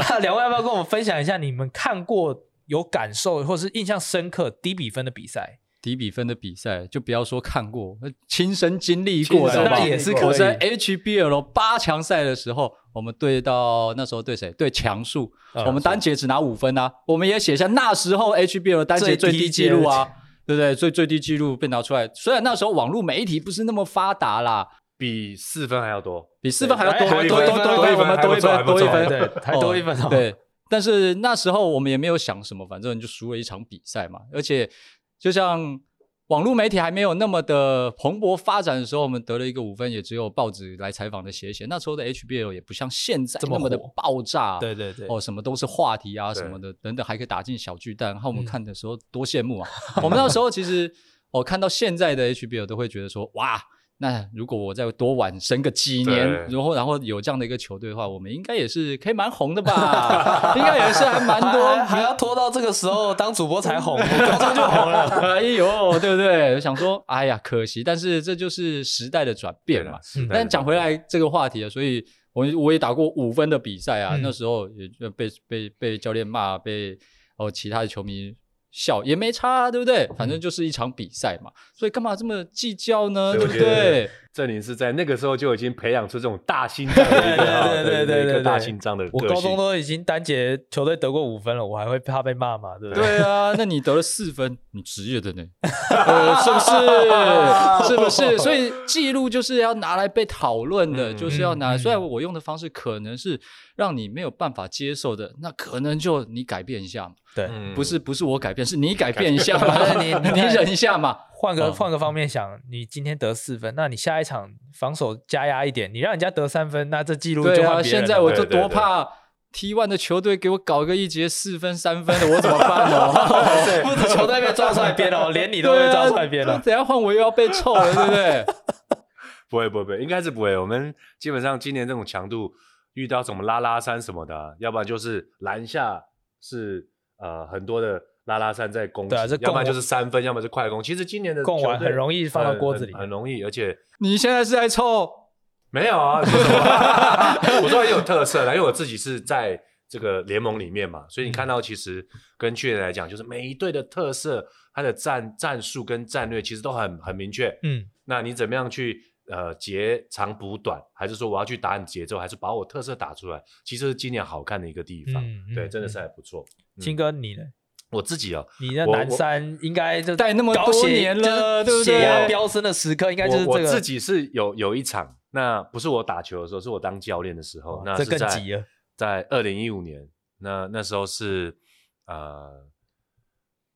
那两位要不要跟我们分享一下你们看过有感受或是印象深刻低比分的比赛？低比分的比赛就不要说看过，亲身经历过的那也是可以。我在 HBL 八强赛的时候，我们对到那时候对谁？对强树，嗯、我们单节只拿五分啊。我们也写下那时候 HBL 单节最低纪录啊。对不对？最最低记录被拿出来，虽然那时候网络媒体不是那么发达啦，比四分还要多，比四分还要多，多多多多一分，多一分，多一分，对，[LAUGHS] 还多一分。对，但是那时候我们也没有想什么，反正就输了一场比赛嘛，而且就像。网络媒体还没有那么的蓬勃发展的时候，我们得了一个五分，也只有报纸来采访的写写。那时候的 HBL 也不像现在那么的爆炸，对对对，哦，什么都是话题啊什么的，等等，还可以打进小巨蛋。然后我们看的时候多羡慕啊！我们那时候其实，我看到现在的 HBL 都会觉得说，哇。那如果我再多晚生个几年，然后然后有这样的一个球队的话，我们应该也是可以蛮红的吧？应该也是还蛮多，还要拖到这个时候当主播才红，马上就红了。[LAUGHS] 哎呦，对不对？我想说，哎呀，可惜，但是这就是时代的转变嘛。但讲回来这个话题啊，所以我我也打过五分的比赛啊，那时候也就被被被教练骂，被哦其他的球迷。小也没差啊，对不对？反正就是一场比赛嘛，所以干嘛这么计较呢？对不对？振宁是在那个时候就已经培养出这种大心脏的一个，[LAUGHS] 对对对对对，大心脏的。我高中都已经单节球队得过五分了，我还会怕被骂吗？对不对？对啊，[LAUGHS] 那你得了四分，你职业的呢？[LAUGHS] 呃，是不是？是不是？所以记录就是要拿来被讨论的，就是要拿来。虽然我用的方式可能是让你没有办法接受的，那可能就你改变一下嘛。对，不是不是我改变，是你改变一下嘛？你你忍一下嘛？换个换个方面想，你今天得四分，那你下一场防守加压一点，你让人家得三分，那这记录就换别人了。对啊，现在我就多怕 T one 的球队给我搞个一节四分三分的，我怎么办呢？[LAUGHS] [LAUGHS] 不止球队被抓出来编了，连你都被抓出来编了。等下换我又要被臭了，对不对？[LAUGHS] 不会不会不会，应该是不会。我们基本上今年这种强度，遇到什么拉拉山什么的，要不然就是篮下是呃很多的。拉拉山在攻击，啊、要么就是三分，要么是快攻。其实今年的攻完很容易放到锅子里很，很容易。而且你现在是在凑？[LAUGHS] 没有啊，[LAUGHS] 我说很有特色啦，因为我自己是在这个联盟里面嘛，所以你看到其实跟去年来讲，就是每一队的特色，它的战战术跟战略其实都很很明确。嗯，那你怎么样去呃截长补短，还是说我要去打你节奏，还是把我特色打出来？其实是今年好看的一个地方。嗯、对，真的是还不错。青哥，你呢？我自己哦，你的南山应该就带那么多年了，对不对？血压飙升的时刻应该就是这个。我自己是有有一场，那不是我打球的时候，是我当教练的时候。那这更急了。在二零一五年，那那时候是呃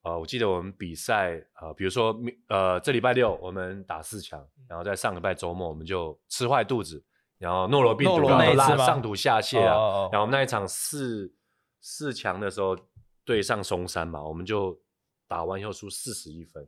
呃，我记得我们比赛呃，比如说呃，这礼拜六我们打四强，然后在上礼拜周末我们就吃坏肚子，然后诺罗病毒然后拉上吐下泻啊，然后我们那一场四四强的时候。对上松山嘛，我们就打完以后输四十一分，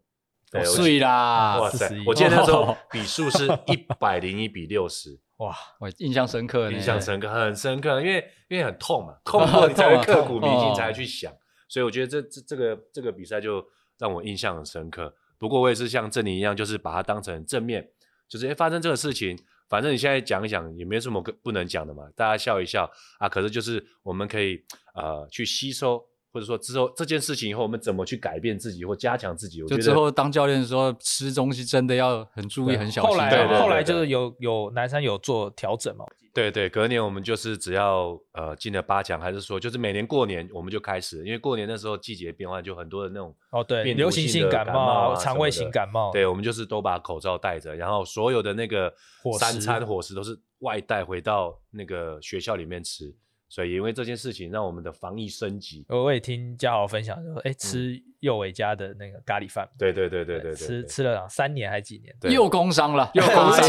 对，碎啦！哇塞！我记得那时候比数是 [LAUGHS] 一百零一比六十，哇，我印象深刻，印象深刻，很深刻，因为因为很痛嘛，痛 [LAUGHS] 过你才会刻骨铭心，才会去想，所以我觉得这这这个这个比赛就让我印象很深刻。不过我也是像郑宁一样，就是把它当成正面，就是哎，发生这个事情，反正你现在讲一讲也没什么不能讲的嘛，大家笑一笑啊。可是就是我们可以呃去吸收，或者说之后这件事情以后我们怎么去改变自己或加强自己。我觉得就之后当教练的时候吃东西真的要很注意、很小心。后来后来就是有有南山有做调整嘛。对对，隔年我们就是只要呃进了八强，还是说就是每年过年我们就开始，因为过年那时候季节变换，就很多的那种哦对，流行性感冒、肠胃型感冒，对，我们就是都把口罩戴着，然后所有的那个三餐伙食都是外带回到那个学校里面吃。所以因为这件事情，让我们的防疫升级。我也听嘉豪分享说，哎，吃佑伟家的那个咖喱饭。对对对对对，吃吃了三年还几年？又工伤了，又工伤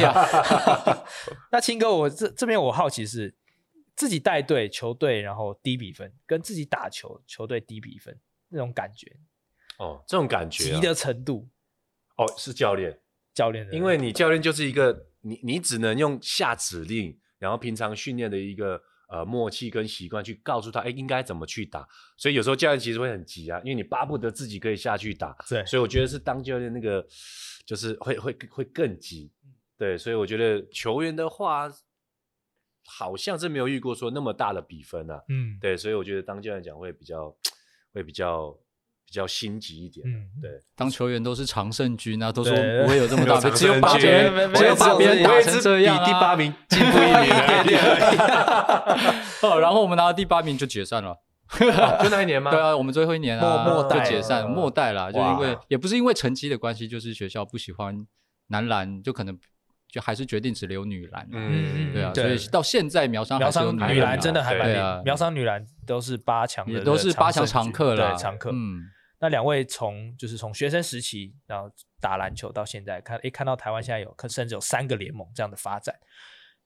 了。[LAUGHS] [LAUGHS] 那青哥，我这这边我好奇是自己带队球队，然后低比分，跟自己打球球队低比分那种感觉。哦，这种感觉急的程度。哦，是教练，教练，因为你教练就是一个你你只能用下指令，然后平常训练的一个。呃，默契跟习惯去告诉他，哎，应该怎么去打。所以有时候教练其实会很急啊，因为你巴不得自己可以下去打。对，所以我觉得是当教练那个，就是会会会更急。对，所以我觉得球员的话，好像是没有遇过说那么大的比分啊。嗯，对，所以我觉得当教练讲会比较会比较。比较心急一点，嗯，对，当球员都是常胜军啊，都说不会有这么大，[LAUGHS] 只有把别人，只有把别人打成这样，比第八名 [LAUGHS] 进步一点点。哦，[LAUGHS] 然后我们拿到第八名就解散了，就那一年吗？对啊，我们最后一年啊，末代解散，末代了，就因为也不是因为成绩的关系，就是学校不喜欢男篮，就可能就还是决定只留女篮，嗯，对啊，所以到现在苗商苗商女篮真的还蛮厉害，苗商女篮都是八强，也都是八强常客了，常客，嗯。那两位从就是从学生时期，然后打篮球到现在看，诶，看到台湾现在有甚至有三个联盟这样的发展，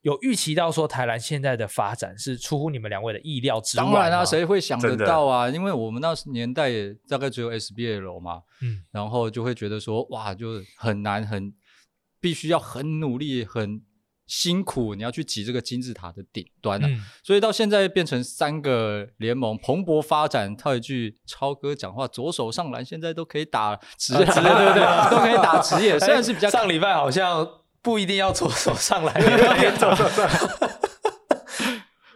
有预期到说台篮现在的发展是出乎你们两位的意料之外？当然啊，谁会想得到啊？因为我们那年代也大概只有 SBL 嘛，嗯，然后就会觉得说，哇，就很难，很必须要很努力，很。辛苦，你要去挤这个金字塔的顶端啊！嗯、所以到现在变成三个联盟蓬勃发展。套一句超哥讲话，左手上篮现在都可以打职业，对不对，[LAUGHS] 都可以打职业。虽然是比较上礼拜好像不一定要左手上篮，左手上。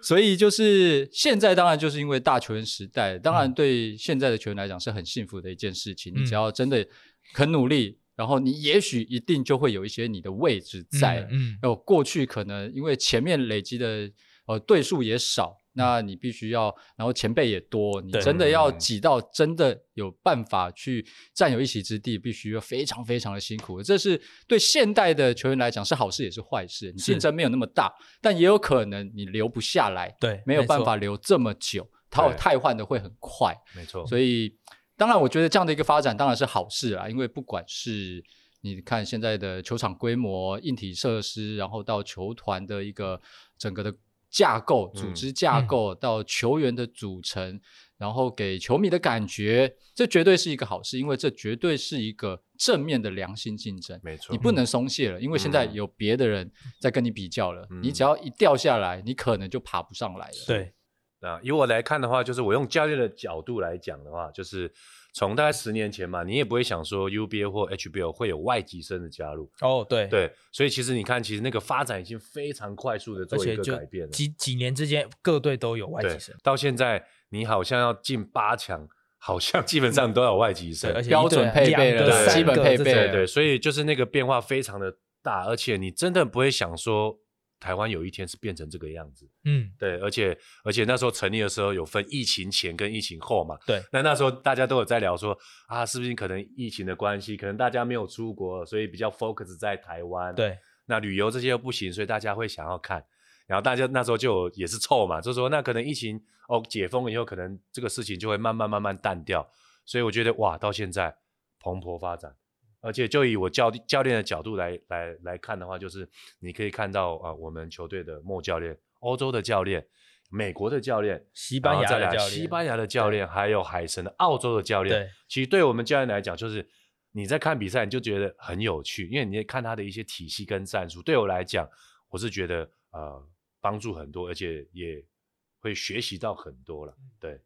所以就是现在，当然就是因为大球员时代，当然对现在的球员来讲是很幸福的一件事情。嗯、你只要真的肯努力。然后你也许一定就会有一些你的位置在，嗯，哦、嗯，过去可能因为前面累积的呃对数也少，那你必须要，然后前辈也多，你真的要挤到真的有办法去占有一席之地，必须要非常非常的辛苦。这是对现代的球员来讲是好事也是坏事，你竞争没有那么大，但也有可能你留不下来，对，没有办法留这么久，淘汰换的会很快，没错，所以。当然，我觉得这样的一个发展当然是好事啊，因为不管是你看现在的球场规模、硬体设施，然后到球团的一个整个的架构、组织架构，到球员的组成，然后给球迷的感觉，这绝对是一个好事，因为这绝对是一个正面的良性竞争。没错，你不能松懈了，因为现在有别的人在跟你比较了，你只要一掉下来，你可能就爬不上来了。对。啊，以我来看的话，就是我用教练的角度来讲的话，就是从大概十年前嘛，你也不会想说 UBA 或 HBO 会有外籍生的加入。哦，对对，所以其实你看，其实那个发展已经非常快速的做一个改变了。几几年之间，各队都有外籍生。到现在，你好像要进八强，好像基本上都有外籍生，而且标准配备了，基本配备。对对，所以就是那个变化非常的大，而且你真的不会想说。台湾有一天是变成这个样子，嗯，对，而且而且那时候成立的时候有分疫情前跟疫情后嘛，对，那那时候大家都有在聊说啊，是不是可能疫情的关系，可能大家没有出国，所以比较 focus 在台湾，对，那旅游这些又不行，所以大家会想要看，然后大家那时候就也是凑嘛，就说那可能疫情哦解封以后，可能这个事情就会慢慢慢慢淡掉，所以我觉得哇，到现在蓬勃发展。而且就以我教教练的角度来来来看的话，就是你可以看到啊，我们球队的莫教练、欧洲的教练美国的教练，西班牙的教练，西班牙的教练，还有海神的澳洲的教练。对，其实对我们教练来讲，就是你在看比赛，你就觉得很有趣，因为你看他的一些体系跟战术。对我来讲，我是觉得呃帮助很多，而且也会学习到很多了。对，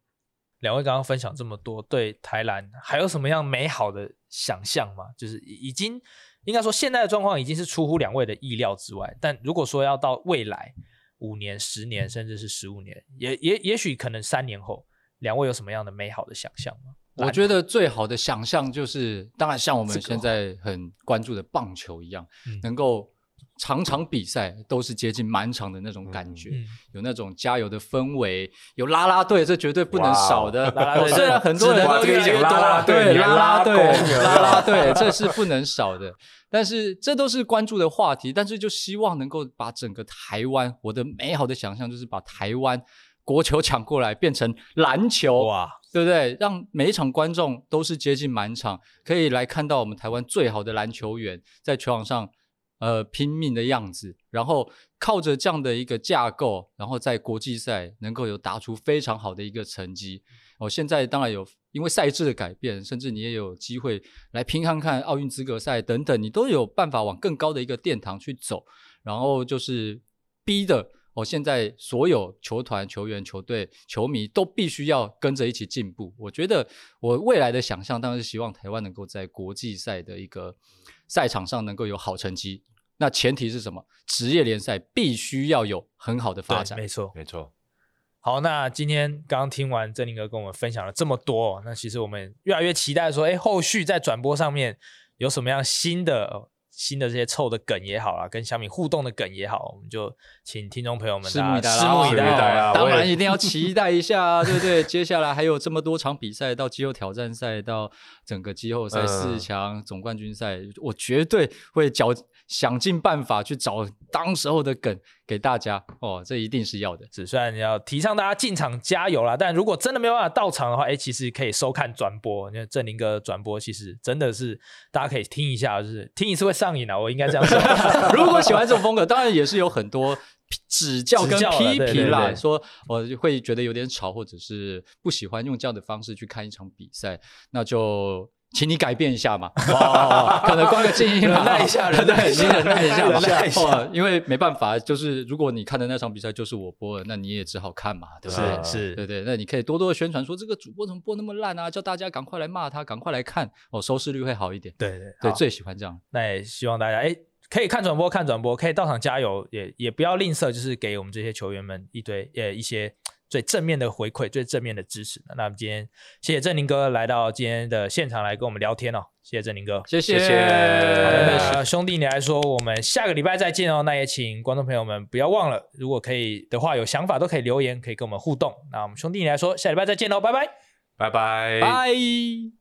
两位刚刚分享这么多，对台篮还有什么样美好的想象吗？就是已经应该说现在的状况已经是出乎两位的意料之外，但如果说要到未来。五年、十年，甚至是十五年，也也也许可能三年后，两位有什么样的美好的想象吗？我觉得最好的想象就是，当然像我们现在很关注的棒球一样，这个、能够场场比赛都是接近满场的那种感觉，嗯、有那种加油的氛围，有啦啦队，这绝对不能少的。啦啦队虽然很多人都越来越多了，对啦啦队，啦啦队，[LAUGHS] 这是不能少的。但是这都是关注的话题，但是就希望能够把整个台湾，我的美好的想象就是把台湾国球抢过来变成篮球，哇，对不对？让每一场观众都是接近满场，可以来看到我们台湾最好的篮球员在球场上呃拼命的样子，然后靠着这样的一个架构，然后在国际赛能够有打出非常好的一个成绩。哦，现在当然有。因为赛制的改变，甚至你也有机会来拼看看奥运资格赛等等，你都有办法往更高的一个殿堂去走。然后就是逼的，我、现在所有球团、球员、球队、球迷都必须要跟着一起进步。我觉得我未来的想象当然是希望台湾能够在国际赛的一个赛场上能够有好成绩。那前提是什么？职业联赛必须要有很好的发展。没错，没错。好，那今天刚刚听完振林哥跟我们分享了这么多，那其实我们越来越期待说，哎，后续在转播上面有什么样新的、新的这些臭的梗也好啊，跟小米互动的梗也好，我们就请听众朋友们拭目以待，拭目以待啊！当然一定要期待一下啊，[LAUGHS] 对不对？接下来还有这么多场比赛，到季后挑战赛，到整个季后赛四强、总冠军赛，我绝对会找。想尽办法去找当时候的梗给大家哦，这一定是要的。只算要提倡大家进场加油啦，但如果真的没有办法到场的话，哎，其实可以收看转播。因为振林哥转播其实真的是大家可以听一下，就是听一次会上瘾啊，我应该这样说。[LAUGHS] 如果喜欢这种风格，当然也是有很多指教跟批评啦，说我会觉得有点吵，或者是不喜欢用这样的方式去看一场比赛，那就。请你改变一下嘛，哦、[LAUGHS] 可能关个静音，忍耐一下，忍耐一下嘛，忍耐一下，因为没办法，就是如果你看的那场比赛就是我播的，那你也只好看嘛，对吧对？是是，对对，那你可以多多的宣传说这个主播怎么播那么烂啊，叫大家赶快来骂他，赶快来看，哦，收视率会好一点。对对对，最喜欢这样。那也希望大家哎，可以看转播看转播，可以到场加油，也也不要吝啬，就是给我们这些球员们一堆呃一些。最正面的回馈，最正面的支持。那我们今天谢谢振林哥来到今天的现场来跟我们聊天哦，谢谢振林哥，谢谢。谢谢。那兄弟你来说，我们下个礼拜再见哦。那也请观众朋友们不要忘了，如果可以的话，有想法都可以留言，可以跟我们互动。那我们兄弟你来说，下礼拜再见喽，拜拜，拜拜，拜。